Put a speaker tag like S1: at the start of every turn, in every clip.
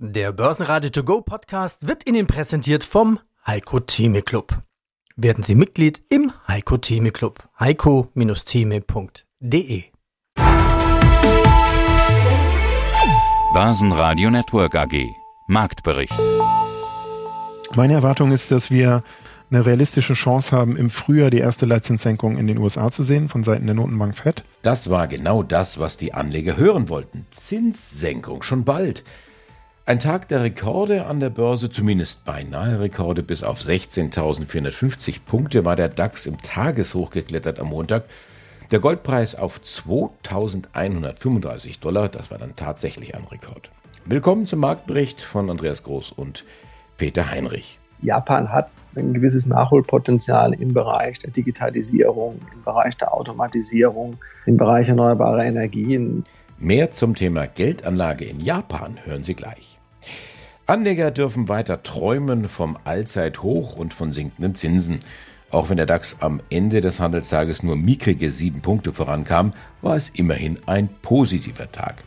S1: Der Börsenradio To Go Podcast wird Ihnen präsentiert vom Heiko Theme Club. Werden Sie Mitglied im Heiko Theme Club. heiko-theme.de
S2: Börsenradio Network AG Marktbericht.
S3: Meine Erwartung ist, dass wir eine realistische Chance haben, im Frühjahr die erste Leitzinssenkung in den USA zu sehen von Seiten der Notenbank Fed.
S4: Das war genau das, was die Anleger hören wollten. Zinssenkung schon bald. Ein Tag der Rekorde an der Börse, zumindest beinahe Rekorde, bis auf 16.450 Punkte war der DAX im Tageshoch geklettert am Montag. Der Goldpreis auf 2.135 Dollar, das war dann tatsächlich ein Rekord. Willkommen zum Marktbericht von Andreas Groß und Peter Heinrich.
S5: Japan hat ein gewisses Nachholpotenzial im Bereich der Digitalisierung, im Bereich der Automatisierung, im Bereich erneuerbarer Energien.
S4: Mehr zum Thema Geldanlage in Japan hören Sie gleich. Anleger dürfen weiter träumen vom Allzeithoch und von sinkenden Zinsen. Auch wenn der DAX am Ende des Handelstages nur mickrige sieben Punkte vorankam, war es immerhin ein positiver Tag.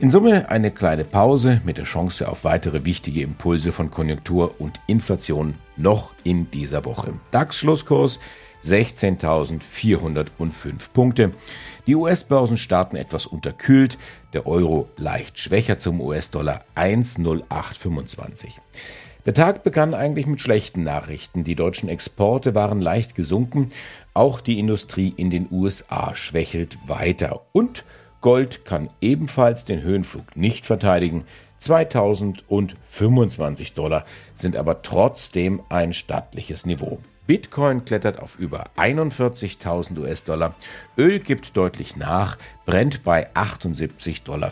S4: In Summe eine kleine Pause mit der Chance auf weitere wichtige Impulse von Konjunktur und Inflation noch in dieser Woche. DAX-Schlusskurs 16.405 Punkte. Die US-Börsen starten etwas unterkühlt, der Euro leicht schwächer zum US-Dollar 1,0825. Der Tag begann eigentlich mit schlechten Nachrichten. Die deutschen Exporte waren leicht gesunken, auch die Industrie in den USA schwächelt weiter und Gold kann ebenfalls den Höhenflug nicht verteidigen. 2025 Dollar sind aber trotzdem ein stattliches Niveau. Bitcoin klettert auf über 41.000 US-Dollar. Öl gibt deutlich nach, brennt bei 78,95 Dollar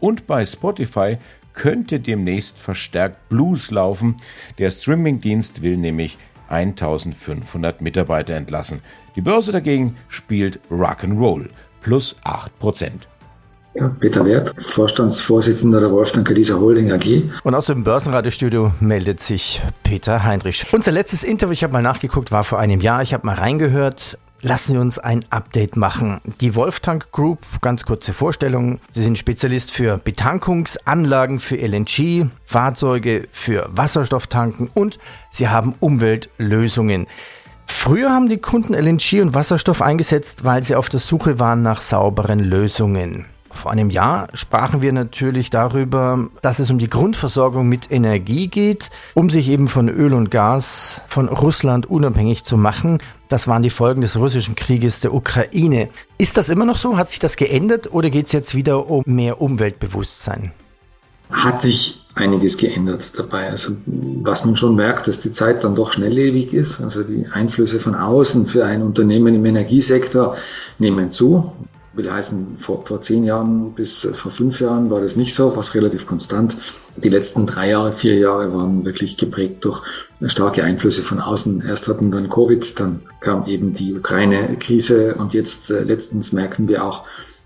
S4: und bei Spotify könnte demnächst verstärkt Blues laufen. Der Streamingdienst will nämlich 1500 Mitarbeiter entlassen. Die Börse dagegen spielt Rock'n'Roll plus 8 Prozent.
S6: Peter Wert, Vorstandsvorsitzender der Wolfgang Kadiser Holding AG.
S1: Und aus dem Börsenradiostudio meldet sich Peter Heinrich. Unser letztes Interview, ich habe mal nachgeguckt, war vor einem Jahr. Ich habe mal reingehört. Lassen Sie uns ein Update machen. Die Wolftank Group, ganz kurze Vorstellung. Sie sind Spezialist für Betankungsanlagen für LNG, Fahrzeuge für Wasserstofftanken und Sie haben Umweltlösungen. Früher haben die Kunden LNG und Wasserstoff eingesetzt, weil sie auf der Suche waren nach sauberen Lösungen. Vor einem Jahr sprachen wir natürlich darüber, dass es um die Grundversorgung mit Energie geht, um sich eben von Öl und Gas von Russland unabhängig zu machen. Das waren die Folgen des russischen Krieges der Ukraine. Ist das immer noch so? Hat sich das geändert oder geht es jetzt wieder um mehr Umweltbewusstsein?
S6: Hat sich einiges geändert dabei. Also was man schon merkt, dass die Zeit dann doch schnelllebig ist. Also die Einflüsse von außen für ein Unternehmen im Energiesektor nehmen zu will heißen, vor, vor zehn Jahren bis äh, vor fünf Jahren war das nicht so, was relativ konstant. Die letzten drei Jahre, vier Jahre waren wirklich geprägt durch starke Einflüsse von außen. Erst hatten wir dann Covid, dann kam eben die Ukraine-Krise und jetzt äh, letztens merken wir auch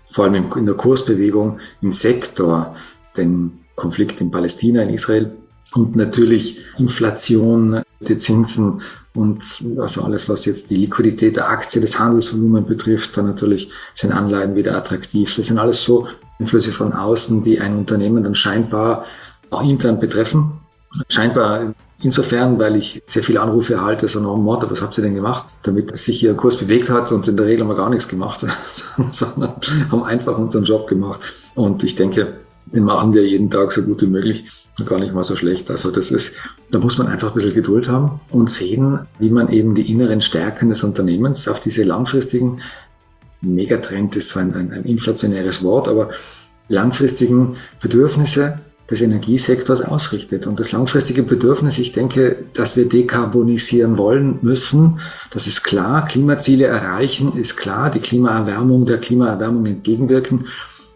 S6: vor allem in der Kursbewegung im Sektor den Konflikt in Palästina, in Israel und natürlich Inflation, die Zinsen und also alles, was jetzt die Liquidität der Aktie, des Handelsvolumen betrifft, dann natürlich sind Anleihen wieder attraktiv. Das sind alles so Einflüsse von außen, die ein Unternehmen dann scheinbar auch intern betreffen. Scheinbar insofern, weil ich sehr viele Anrufe erhalte, so nach dem Motto, was habt ihr denn gemacht, damit sich ihr Kurs bewegt hat und in der Regel haben wir gar nichts gemacht, sondern haben einfach unseren Job gemacht. Und ich denke, den machen wir jeden Tag so gut wie möglich gar nicht mal so schlecht. Also das ist, da muss man einfach ein bisschen Geduld haben und sehen, wie man eben die inneren Stärken des Unternehmens auf diese langfristigen, Megatrend ist so ein, ein, ein inflationäres Wort, aber langfristigen Bedürfnisse des Energiesektors ausrichtet. Und das langfristige Bedürfnis, ich denke, dass wir dekarbonisieren wollen müssen, das ist klar. Klimaziele erreichen ist klar. Die Klimaerwärmung, der Klimaerwärmung entgegenwirken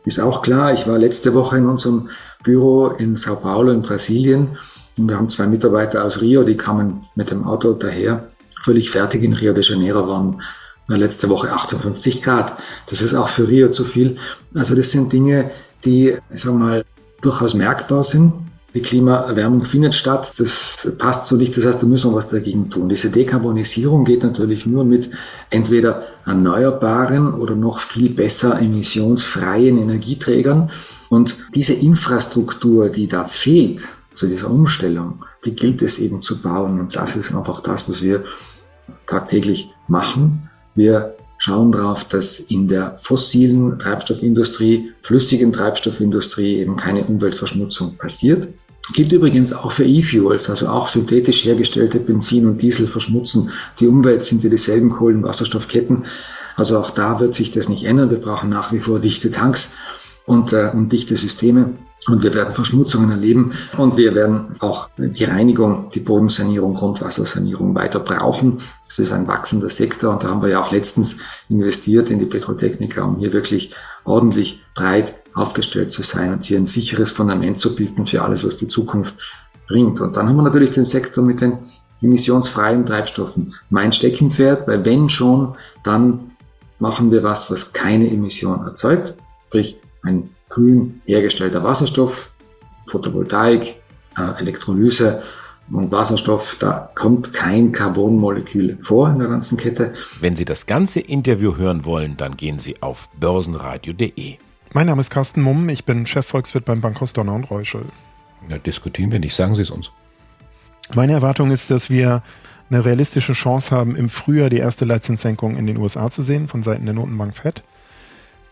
S6: ist auch klar. Ich war letzte Woche in unserem Büro in Sao Paulo in Brasilien und wir haben zwei Mitarbeiter aus Rio, die kamen mit dem Auto daher, völlig fertig in Rio de Janeiro, waren letzte Woche 58 Grad. Das ist auch für Rio zu viel. Also das sind Dinge, die, ich sag mal, durchaus merkbar sind. Die Klimaerwärmung findet statt. Das passt so nicht. Das heißt, da müssen wir was dagegen tun. Diese Dekarbonisierung geht natürlich nur mit entweder erneuerbaren oder noch viel besser emissionsfreien Energieträgern. Und diese Infrastruktur, die da fehlt zu dieser Umstellung, die gilt es eben zu bauen. Und das ist einfach das, was wir tagtäglich machen. Wir schauen darauf, dass in der fossilen Treibstoffindustrie, flüssigen Treibstoffindustrie eben keine Umweltverschmutzung passiert. Gilt übrigens auch für E-Fuels, also auch synthetisch hergestellte Benzin und Diesel verschmutzen die Umwelt, sind wir dieselben Kohlenwasserstoffketten. Also auch da wird sich das nicht ändern. Wir brauchen nach wie vor dichte Tanks und, äh, und dichte Systeme. Und wir werden Verschmutzungen erleben und wir werden auch die Reinigung, die Bodensanierung, Grundwassersanierung weiter brauchen. Das ist ein wachsender Sektor und da haben wir ja auch letztens investiert in die Petrotechniker, um hier wirklich ordentlich breit aufgestellt zu sein und hier ein sicheres Fundament zu bieten für alles, was die Zukunft bringt. Und dann haben wir natürlich den Sektor mit den emissionsfreien Treibstoffen. Mein Steckenpferd, weil wenn schon, dann machen wir was, was keine Emission erzeugt, sprich ein grün hergestellter Wasserstoff, Photovoltaik, äh, Elektrolyse und Wasserstoff, da kommt kein Carbonmolekül vor in der ganzen Kette.
S4: Wenn Sie das ganze Interview hören wollen, dann gehen Sie auf börsenradio.de.
S3: Mein Name ist Carsten Mumm, ich bin Chefvolkswirt beim Bankhaus Donner und Reuschel.
S4: Na, diskutieren wir nicht, sagen Sie es uns.
S3: Meine Erwartung ist, dass wir eine realistische Chance haben, im Frühjahr die erste Leitzinssenkung in den USA zu sehen, von Seiten der Notenbank Fed.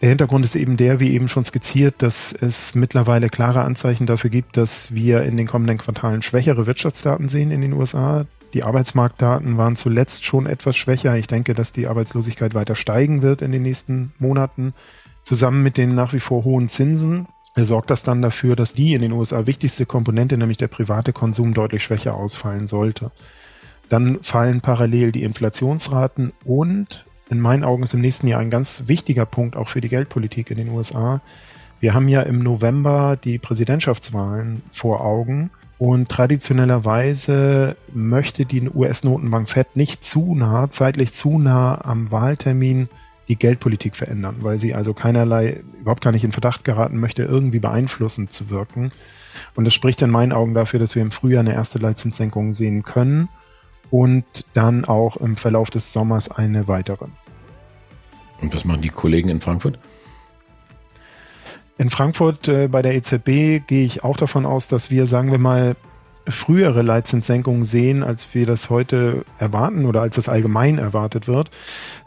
S3: Der Hintergrund ist eben der, wie eben schon skizziert, dass es mittlerweile klare Anzeichen dafür gibt, dass wir in den kommenden Quartalen schwächere Wirtschaftsdaten sehen in den USA. Die Arbeitsmarktdaten waren zuletzt schon etwas schwächer. Ich denke, dass die Arbeitslosigkeit weiter steigen wird in den nächsten Monaten. Zusammen mit den nach wie vor hohen Zinsen sorgt das dann dafür, dass die in den USA wichtigste Komponente, nämlich der private Konsum, deutlich schwächer ausfallen sollte. Dann fallen parallel die Inflationsraten und in meinen Augen ist im nächsten Jahr ein ganz wichtiger Punkt auch für die Geldpolitik in den USA. Wir haben ja im November die Präsidentschaftswahlen vor Augen und traditionellerweise möchte die US-Notenbank Fed nicht zu nah, zeitlich zu nah am Wahltermin die Geldpolitik verändern, weil sie also keinerlei, überhaupt gar nicht in Verdacht geraten möchte, irgendwie beeinflussend zu wirken. Und das spricht in meinen Augen dafür, dass wir im Frühjahr eine erste Leitzinssenkung sehen können und dann auch im Verlauf des Sommers eine weitere.
S4: Und was machen die Kollegen in Frankfurt?
S3: In Frankfurt äh, bei der EZB gehe ich auch davon aus, dass wir, sagen wir mal, frühere Leitzinssenkungen sehen, als wir das heute erwarten oder als das allgemein erwartet wird.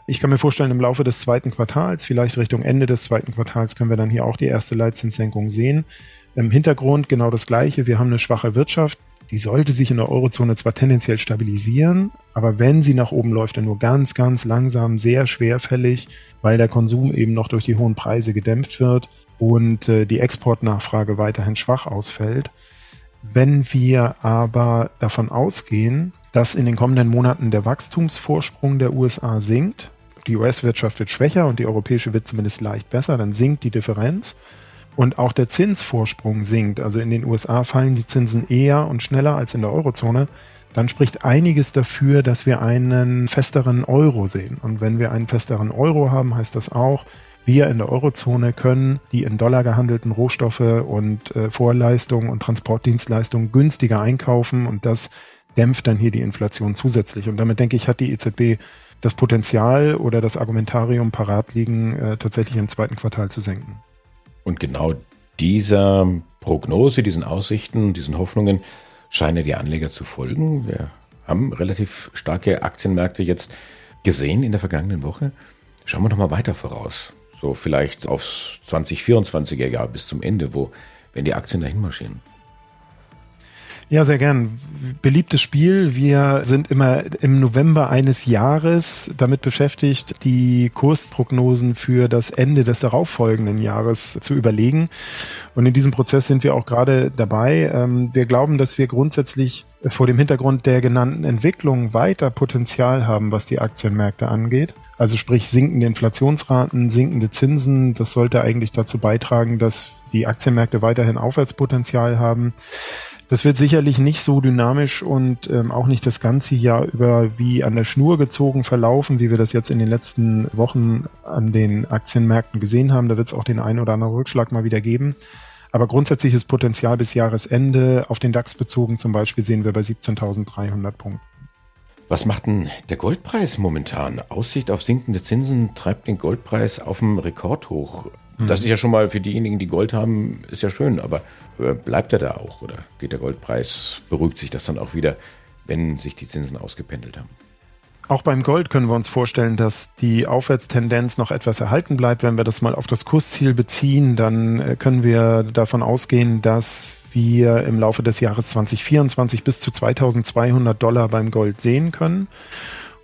S3: Ich kann mir vorstellen, im Laufe des zweiten Quartals, vielleicht Richtung Ende des zweiten Quartals, können wir dann hier auch die erste Leitzinssenkung sehen. Im Hintergrund genau das Gleiche. Wir haben eine schwache Wirtschaft die sollte sich in der Eurozone zwar tendenziell stabilisieren, aber wenn sie nach oben läuft, dann nur ganz, ganz langsam, sehr schwerfällig, weil der Konsum eben noch durch die hohen Preise gedämpft wird und äh, die Exportnachfrage weiterhin schwach ausfällt. Wenn wir aber davon ausgehen, dass in den kommenden Monaten der Wachstumsvorsprung der USA sinkt, die US-Wirtschaft wird schwächer und die europäische wird zumindest leicht besser, dann sinkt die Differenz und auch der Zinsvorsprung sinkt, also in den USA fallen die Zinsen eher und schneller als in der Eurozone, dann spricht einiges dafür, dass wir einen festeren Euro sehen. Und wenn wir einen festeren Euro haben, heißt das auch, wir in der Eurozone können die in Dollar gehandelten Rohstoffe und äh, Vorleistungen und Transportdienstleistungen günstiger einkaufen und das dämpft dann hier die Inflation zusätzlich. Und damit denke ich, hat die EZB das Potenzial oder das Argumentarium parat liegen, äh, tatsächlich im zweiten Quartal zu senken.
S4: Und genau dieser Prognose, diesen Aussichten, diesen Hoffnungen scheinen die Anleger zu folgen. Wir haben relativ starke Aktienmärkte jetzt gesehen in der vergangenen Woche. Schauen wir noch mal weiter voraus. So vielleicht aufs 2024er Jahr bis zum Ende, wo, wenn die Aktien dahin marschieren.
S3: Ja, sehr gern. Beliebtes Spiel. Wir sind immer im November eines Jahres damit beschäftigt, die Kursprognosen für das Ende des darauffolgenden Jahres zu überlegen. Und in diesem Prozess sind wir auch gerade dabei. Ähm, wir glauben, dass wir grundsätzlich vor dem Hintergrund der genannten Entwicklung weiter Potenzial haben, was die Aktienmärkte angeht. Also sprich sinkende Inflationsraten, sinkende Zinsen. Das sollte eigentlich dazu beitragen, dass die Aktienmärkte weiterhin Aufwärtspotenzial haben. Das wird sicherlich nicht so dynamisch und ähm, auch nicht das ganze Jahr über wie an der Schnur gezogen verlaufen, wie wir das jetzt in den letzten Wochen an den Aktienmärkten gesehen haben. Da wird es auch den einen oder anderen Rückschlag mal wieder geben. Aber grundsätzliches Potenzial bis Jahresende auf den DAX bezogen zum Beispiel sehen wir bei 17.300 Punkten.
S4: Was macht denn der Goldpreis momentan? Aussicht auf sinkende Zinsen treibt den Goldpreis auf dem Rekordhoch. Mhm. Das ist ja schon mal für diejenigen, die Gold haben, ist ja schön, aber äh, bleibt er da auch oder geht der Goldpreis, beruhigt sich das dann auch wieder, wenn sich die Zinsen ausgependelt haben?
S3: Auch beim Gold können wir uns vorstellen, dass die Aufwärtstendenz noch etwas erhalten bleibt. Wenn wir das mal auf das Kursziel beziehen, dann äh, können wir davon ausgehen, dass wir im Laufe des Jahres 2024 bis zu 2200 Dollar beim Gold sehen können.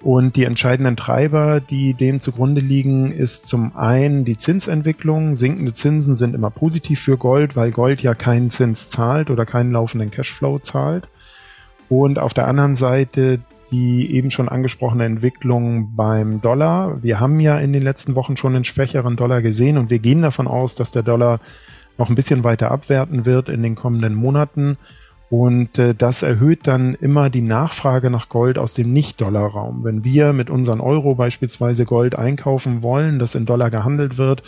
S3: Und die entscheidenden Treiber, die dem zugrunde liegen, ist zum einen die Zinsentwicklung. Sinkende Zinsen sind immer positiv für Gold, weil Gold ja keinen Zins zahlt oder keinen laufenden Cashflow zahlt. Und auf der anderen Seite die eben schon angesprochene Entwicklung beim Dollar. Wir haben ja in den letzten Wochen schon einen schwächeren Dollar gesehen und wir gehen davon aus, dass der Dollar noch ein bisschen weiter abwerten wird in den kommenden Monaten. Und äh, das erhöht dann immer die Nachfrage nach Gold aus dem Nicht-Dollar-Raum. Wenn wir mit unseren Euro beispielsweise Gold einkaufen wollen, das in Dollar gehandelt wird,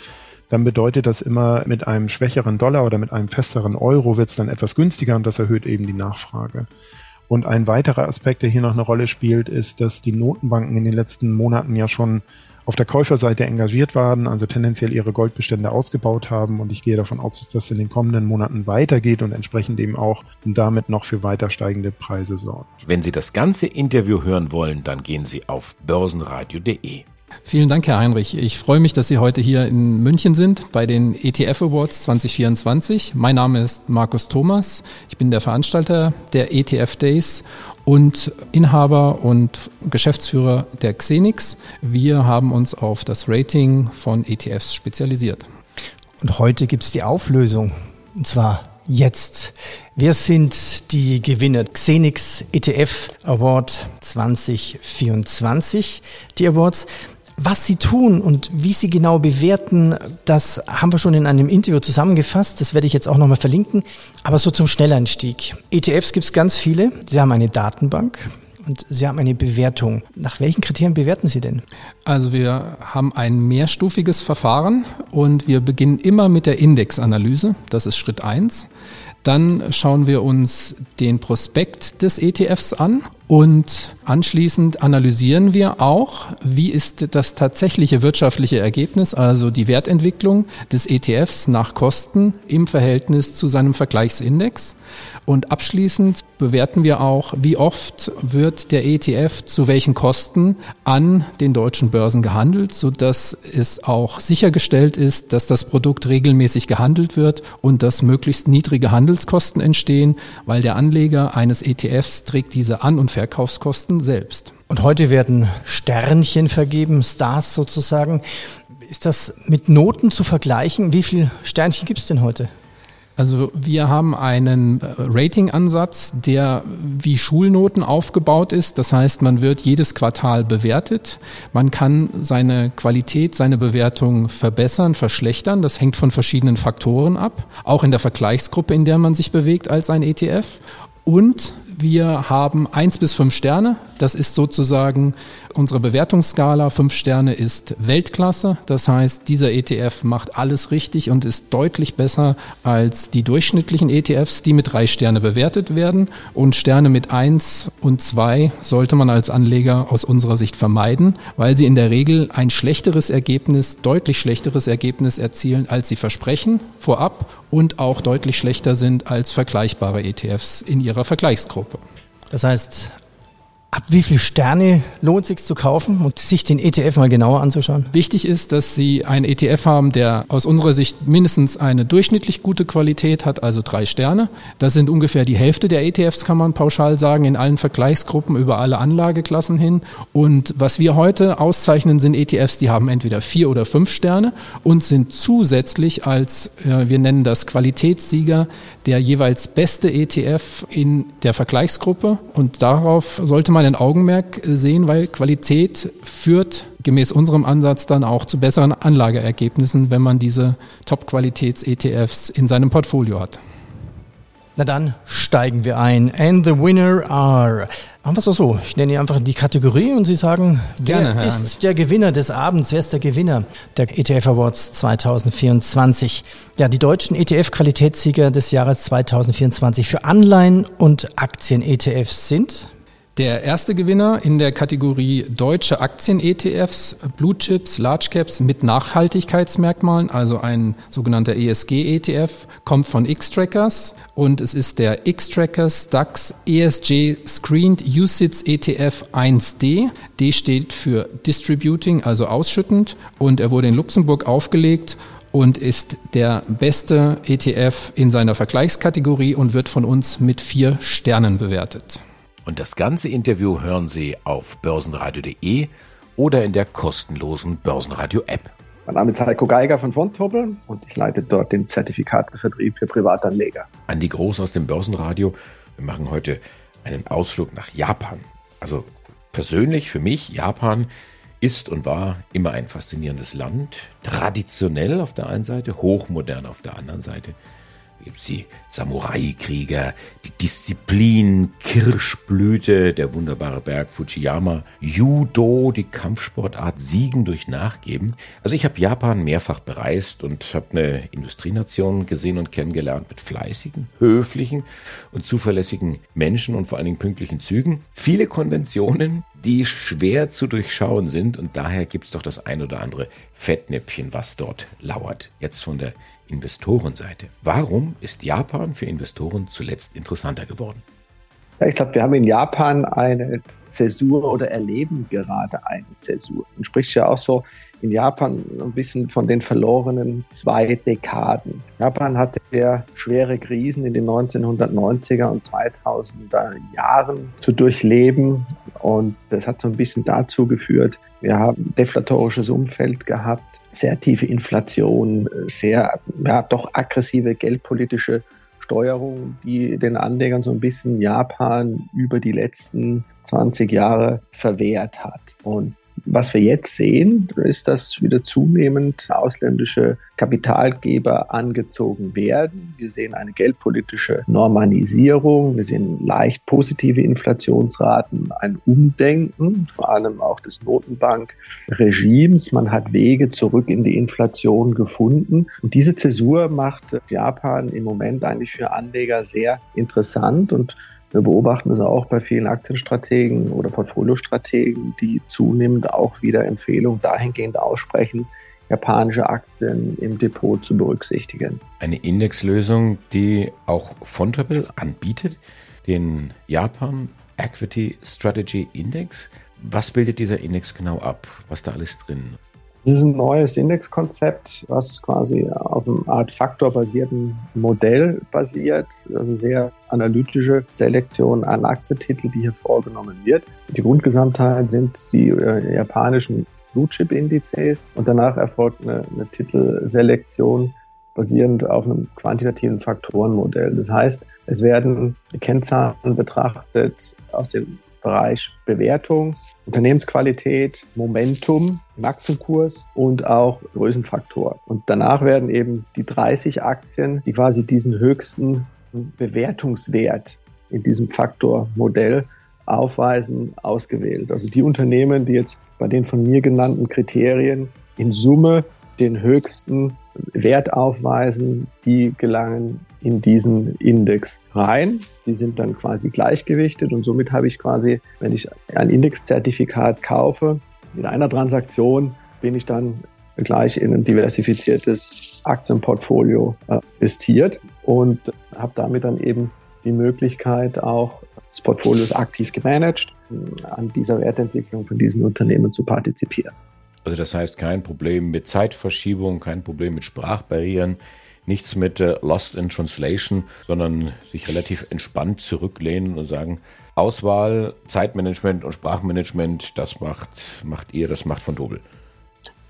S3: dann bedeutet das immer mit einem schwächeren Dollar oder mit einem festeren Euro wird es dann etwas günstiger und das erhöht eben die Nachfrage. Und ein weiterer Aspekt, der hier noch eine Rolle spielt, ist, dass die Notenbanken in den letzten Monaten ja schon auf der Käuferseite engagiert waren, also tendenziell ihre Goldbestände ausgebaut haben. Und ich gehe davon aus, dass das in den kommenden Monaten weitergeht und entsprechend eben auch damit noch für weiter steigende Preise sorgt.
S4: Wenn Sie das ganze Interview hören wollen, dann gehen Sie auf börsenradio.de.
S7: Vielen Dank, Herr Heinrich. Ich freue mich, dass Sie heute hier in München sind bei den ETF Awards 2024. Mein Name ist Markus Thomas. Ich bin der Veranstalter der ETF Days und Inhaber und Geschäftsführer der Xenix. Wir haben uns auf das Rating von ETFs spezialisiert.
S1: Und heute gibt es die Auflösung. Und zwar jetzt. Wer sind die Gewinner? Xenix ETF Award 2024. Die Awards was sie tun und wie sie genau bewerten, das haben wir schon in einem Interview zusammengefasst. Das werde ich jetzt auch nochmal verlinken. Aber so zum Schnelleinstieg. ETFs gibt es ganz viele. Sie haben eine Datenbank. Und Sie haben eine Bewertung. Nach welchen Kriterien bewerten Sie denn?
S7: Also wir haben ein mehrstufiges Verfahren und wir beginnen immer mit der Indexanalyse. Das ist Schritt eins. Dann schauen wir uns den Prospekt des ETFs an und anschließend analysieren wir auch, wie ist das tatsächliche wirtschaftliche Ergebnis, also die Wertentwicklung des ETFs nach Kosten im Verhältnis zu seinem Vergleichsindex. Und abschließend bewerten wir auch, wie oft wird der ETF zu welchen Kosten an den deutschen Börsen gehandelt, sodass es auch sichergestellt ist, dass das Produkt regelmäßig gehandelt wird und dass möglichst niedrige Handelskosten entstehen, weil der Anleger eines ETFs trägt diese An- und Verkaufskosten selbst.
S1: Und heute werden Sternchen vergeben, Stars sozusagen. Ist das mit Noten zu vergleichen? Wie viele Sternchen gibt es denn heute?
S7: Also wir haben einen äh, Rating-Ansatz, der wie Schulnoten aufgebaut ist. Das heißt, man wird jedes Quartal bewertet. Man kann seine Qualität, seine Bewertung verbessern, verschlechtern. Das hängt von verschiedenen Faktoren ab. Auch in der Vergleichsgruppe, in der man sich bewegt als ein ETF. Und wir haben eins bis fünf Sterne. Das ist sozusagen unsere Bewertungsskala. Fünf Sterne ist Weltklasse. Das heißt, dieser ETF macht alles richtig und ist deutlich besser als die durchschnittlichen ETFs, die mit drei Sterne bewertet werden. Und Sterne mit eins und zwei sollte man als Anleger aus unserer Sicht vermeiden, weil sie in der Regel ein schlechteres Ergebnis, deutlich schlechteres Ergebnis erzielen, als sie versprechen vorab und auch deutlich schlechter sind als vergleichbare ETFs in ihrer Vergleichsgruppe.
S1: Das heißt, Ab wie viel Sterne lohnt es sich zu kaufen und sich den ETF mal genauer anzuschauen?
S7: Wichtig ist, dass Sie einen ETF haben, der aus unserer Sicht mindestens eine durchschnittlich gute Qualität hat, also drei Sterne. Das sind ungefähr die Hälfte der ETFs, kann man pauschal sagen, in allen Vergleichsgruppen über alle Anlageklassen hin. Und was wir heute auszeichnen, sind ETFs, die haben entweder vier oder fünf Sterne und sind zusätzlich als, wir nennen das Qualitätssieger, der jeweils beste ETF in der Vergleichsgruppe. Und darauf sollte man ein Augenmerk sehen, weil Qualität führt gemäß unserem Ansatz dann auch zu besseren Anlageergebnissen, wenn man diese Top-Qualitäts-ETFs in seinem Portfolio hat.
S1: Na dann steigen wir ein. And the winner are. Machen wir es doch so. Ich nenne einfach die Kategorie und Sie sagen,
S7: Gerne,
S1: wer ist der Gewinner des Abends? Wer ist der Gewinner der ETF Awards 2024? Ja, die deutschen ETF-Qualitätssieger des Jahres 2024 für Anleihen und Aktien-ETFs sind
S7: Der erste Gewinner in der Kategorie deutsche Aktien-ETFs, Blue Chips, Large Caps mit Nachhaltigkeitsmerkmalen, also ein sogenannter ESG-ETF, kommt von X-Trackers und es ist der X-Trackers DAX ESG Screened USITS ETF 1D. D steht für Distributing, also ausschüttend und er wurde in Luxemburg aufgelegt und ist der beste ETF in seiner Vergleichskategorie und wird von uns mit vier Sternen bewertet.
S4: Und das ganze Interview hören Sie auf börsenradio.de oder in der kostenlosen Börsenradio-App.
S5: Mein Name ist Heiko Geiger von Fontobel und ich leite dort den Zertifikatevertrieb für Privatanleger.
S4: Andi Groß aus dem Börsenradio. Wir machen heute einen Ausflug nach Japan. Also persönlich für mich, Japan ist und war immer ein faszinierendes Land. Traditionell auf der einen Seite, hochmodern auf der anderen Seite gibt es die Samurai-Krieger, die Disziplin, Kirschblüte, der wunderbare Berg Fujiyama, Judo, die Kampfsportart Siegen durch Nachgeben. Also ich habe Japan mehrfach bereist und habe eine Industrienation gesehen und kennengelernt mit fleißigen, höflichen und zuverlässigen Menschen und vor allen Dingen pünktlichen Zügen. Viele Konventionen, die schwer zu durchschauen sind und daher gibt es doch das ein oder andere Fettnäpfchen, was dort lauert. Jetzt von der Investorenseite. Warum ist Japan für Investoren zuletzt interessanter geworden?
S5: Ja, ich glaube, wir haben in Japan eine Zäsur oder erleben gerade eine Zäsur. Man spricht ja auch so in Japan ein bisschen von den verlorenen zwei Dekaden. Japan hatte ja schwere Krisen in den 1990er und 2000er Jahren zu durchleben und das hat so ein bisschen dazu geführt, wir haben deflatorisches Umfeld gehabt, sehr tiefe Inflation, sehr ja, doch aggressive geldpolitische Steuerung, die den Anlegern so ein bisschen Japan über die letzten 20 Jahre verwehrt hat. Und was wir jetzt sehen, ist, dass wieder zunehmend ausländische Kapitalgeber angezogen werden. Wir sehen eine geldpolitische Normalisierung. Wir sehen leicht positive Inflationsraten, ein Umdenken, vor allem auch des Notenbankregimes. Man hat Wege zurück in die Inflation gefunden. Und diese Zäsur macht Japan im Moment eigentlich für Anleger sehr interessant und wir beobachten es auch bei vielen Aktienstrategen oder Portfoliostrategen, die zunehmend auch wieder Empfehlungen dahingehend aussprechen, japanische Aktien im Depot zu berücksichtigen.
S4: Eine Indexlösung, die auch Fontable anbietet, den Japan Equity Strategy Index. Was bildet dieser Index genau ab? Was da alles drin?
S5: Das ist ein neues Indexkonzept, was quasi auf einem Art faktorbasierten Modell basiert, also sehr analytische Selektion an Aktientiteln, die hier vorgenommen wird. Die Grundgesamtheit sind die äh, japanischen Blue Chip Indizes und danach erfolgt eine, eine Titelselektion basierend auf einem quantitativen Faktorenmodell. Das heißt, es werden Kennzahlen betrachtet aus dem Bereich Bewertung, Unternehmensqualität, Momentum, Aktienkurs und auch Größenfaktor. Und danach werden eben die 30 Aktien, die quasi diesen höchsten Bewertungswert in diesem Faktormodell aufweisen, ausgewählt. Also die Unternehmen, die jetzt bei den von mir genannten Kriterien in Summe den höchsten Wert aufweisen, die gelangen in diesen Index rein. Die sind dann quasi gleichgewichtet und somit habe ich quasi, wenn ich ein Indexzertifikat kaufe, mit einer Transaktion bin ich dann gleich in ein diversifiziertes Aktienportfolio äh, investiert und habe damit dann eben die Möglichkeit auch des Portfolios aktiv gemanagt, an dieser Wertentwicklung von diesen Unternehmen zu partizipieren.
S4: Also das heißt kein Problem mit Zeitverschiebung, kein Problem mit Sprachbarrieren, nichts mit äh, Lost in Translation, sondern sich relativ entspannt zurücklehnen und sagen, Auswahl, Zeitmanagement und Sprachmanagement, das macht, macht ihr, das macht von Dobel.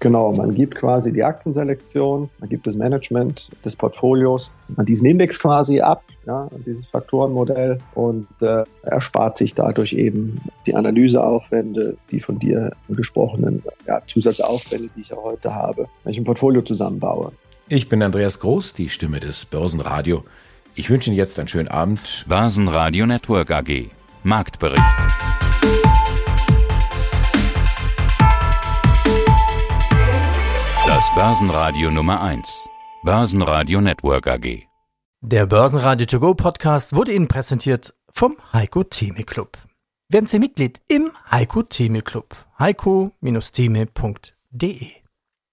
S5: Genau, man gibt quasi die Aktienselektion, man gibt das Management des Portfolios, man diesen Index quasi ab, ja, dieses Faktorenmodell und äh, erspart sich dadurch eben die Analyseaufwände, die von dir gesprochenen ja, Zusatzaufwände, die ich auch heute habe, wenn ich ein Portfolio zusammenbaue.
S4: Ich bin Andreas Groß, die Stimme des Börsenradio. Ich wünsche Ihnen jetzt einen schönen Abend.
S2: Börsenradio Network AG. Marktbericht. Das Börsenradio Nummer 1. Börsenradio Network AG.
S1: Der Börsenradio To Go Podcast wurde Ihnen präsentiert vom Heiko Theme Club. werden Sie Mitglied im Heiko Theme Club. heiko-theme.de